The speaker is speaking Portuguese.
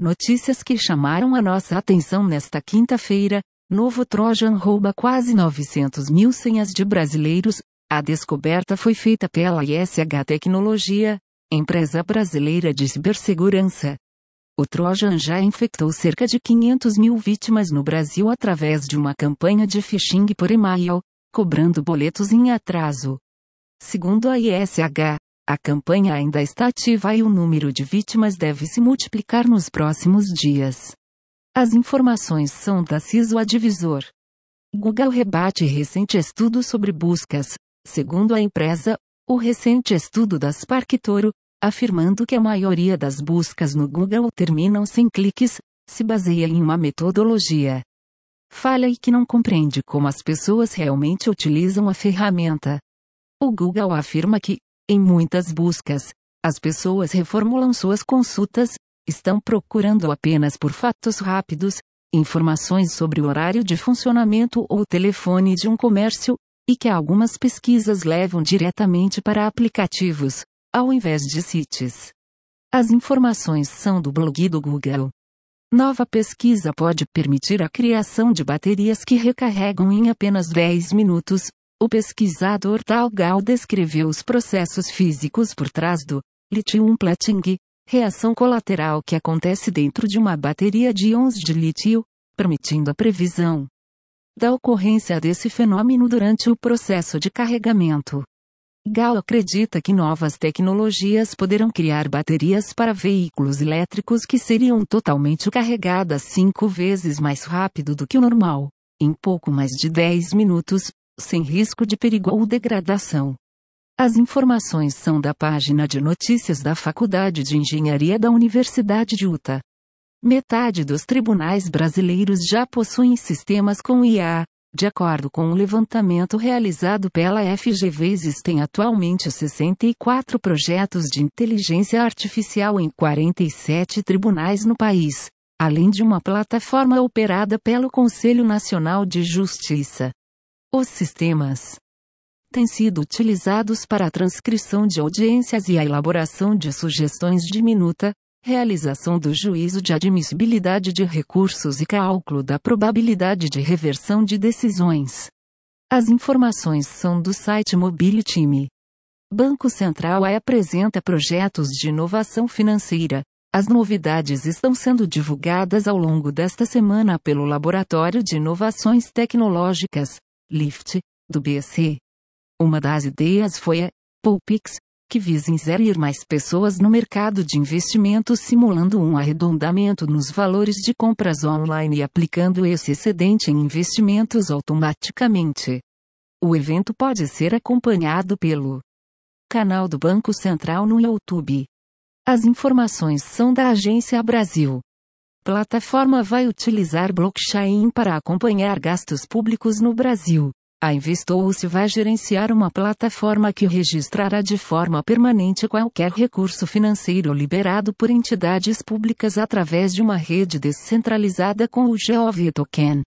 Notícias que chamaram a nossa atenção nesta quinta-feira. Novo Trojan rouba quase 900 mil senhas de brasileiros. A descoberta foi feita pela ISH Tecnologia, empresa brasileira de cibersegurança. O Trojan já infectou cerca de 500 mil vítimas no Brasil através de uma campanha de phishing por e-mail, cobrando boletos em atraso. Segundo a ISH, a campanha ainda está ativa e o número de vítimas deve se multiplicar nos próximos dias. As informações são da CISO Advisor. Google rebate recente estudo sobre buscas, segundo a empresa, o recente estudo da SparkToro, afirmando que a maioria das buscas no Google terminam sem cliques, se baseia em uma metodologia falha e que não compreende como as pessoas realmente utilizam a ferramenta. O Google afirma que, em muitas buscas, as pessoas reformulam suas consultas, estão procurando apenas por fatos rápidos, informações sobre o horário de funcionamento ou telefone de um comércio, e que algumas pesquisas levam diretamente para aplicativos, ao invés de sites. As informações são do blog do Google. Nova pesquisa pode permitir a criação de baterias que recarregam em apenas 10 minutos, o pesquisador Tal Gal descreveu os processos físicos por trás do lithium plating, reação colateral que acontece dentro de uma bateria de íons de lítio, permitindo a previsão da ocorrência desse fenômeno durante o processo de carregamento. Gal acredita que novas tecnologias poderão criar baterias para veículos elétricos que seriam totalmente carregadas cinco vezes mais rápido do que o normal, em pouco mais de 10 minutos, sem risco de perigo ou degradação. As informações são da página de notícias da Faculdade de Engenharia da Universidade de Utah. Metade dos tribunais brasileiros já possuem sistemas com IA. De acordo com um levantamento realizado pela FGV, existem atualmente 64 projetos de inteligência artificial em 47 tribunais no país, além de uma plataforma operada pelo Conselho Nacional de Justiça. Os sistemas têm sido utilizados para a transcrição de audiências e a elaboração de sugestões de minuta, realização do juízo de admissibilidade de recursos e cálculo da probabilidade de reversão de decisões. As informações são do site Mobile Time. Banco Central apresenta projetos de inovação financeira. As novidades estão sendo divulgadas ao longo desta semana pelo Laboratório de Inovações Tecnológicas, LIFT, do BC. Uma das ideias foi a Pulpix, que visa inserir mais pessoas no mercado de investimentos simulando um arredondamento nos valores de compras online e aplicando esse excedente em investimentos automaticamente. O evento pode ser acompanhado pelo canal do Banco Central no YouTube. As informações são da Agência Brasil. Plataforma vai utilizar blockchain para acompanhar gastos públicos no Brasil. A Investou-se vai gerenciar uma plataforma que registrará de forma permanente qualquer recurso financeiro liberado por entidades públicas através de uma rede descentralizada com o GOV Token.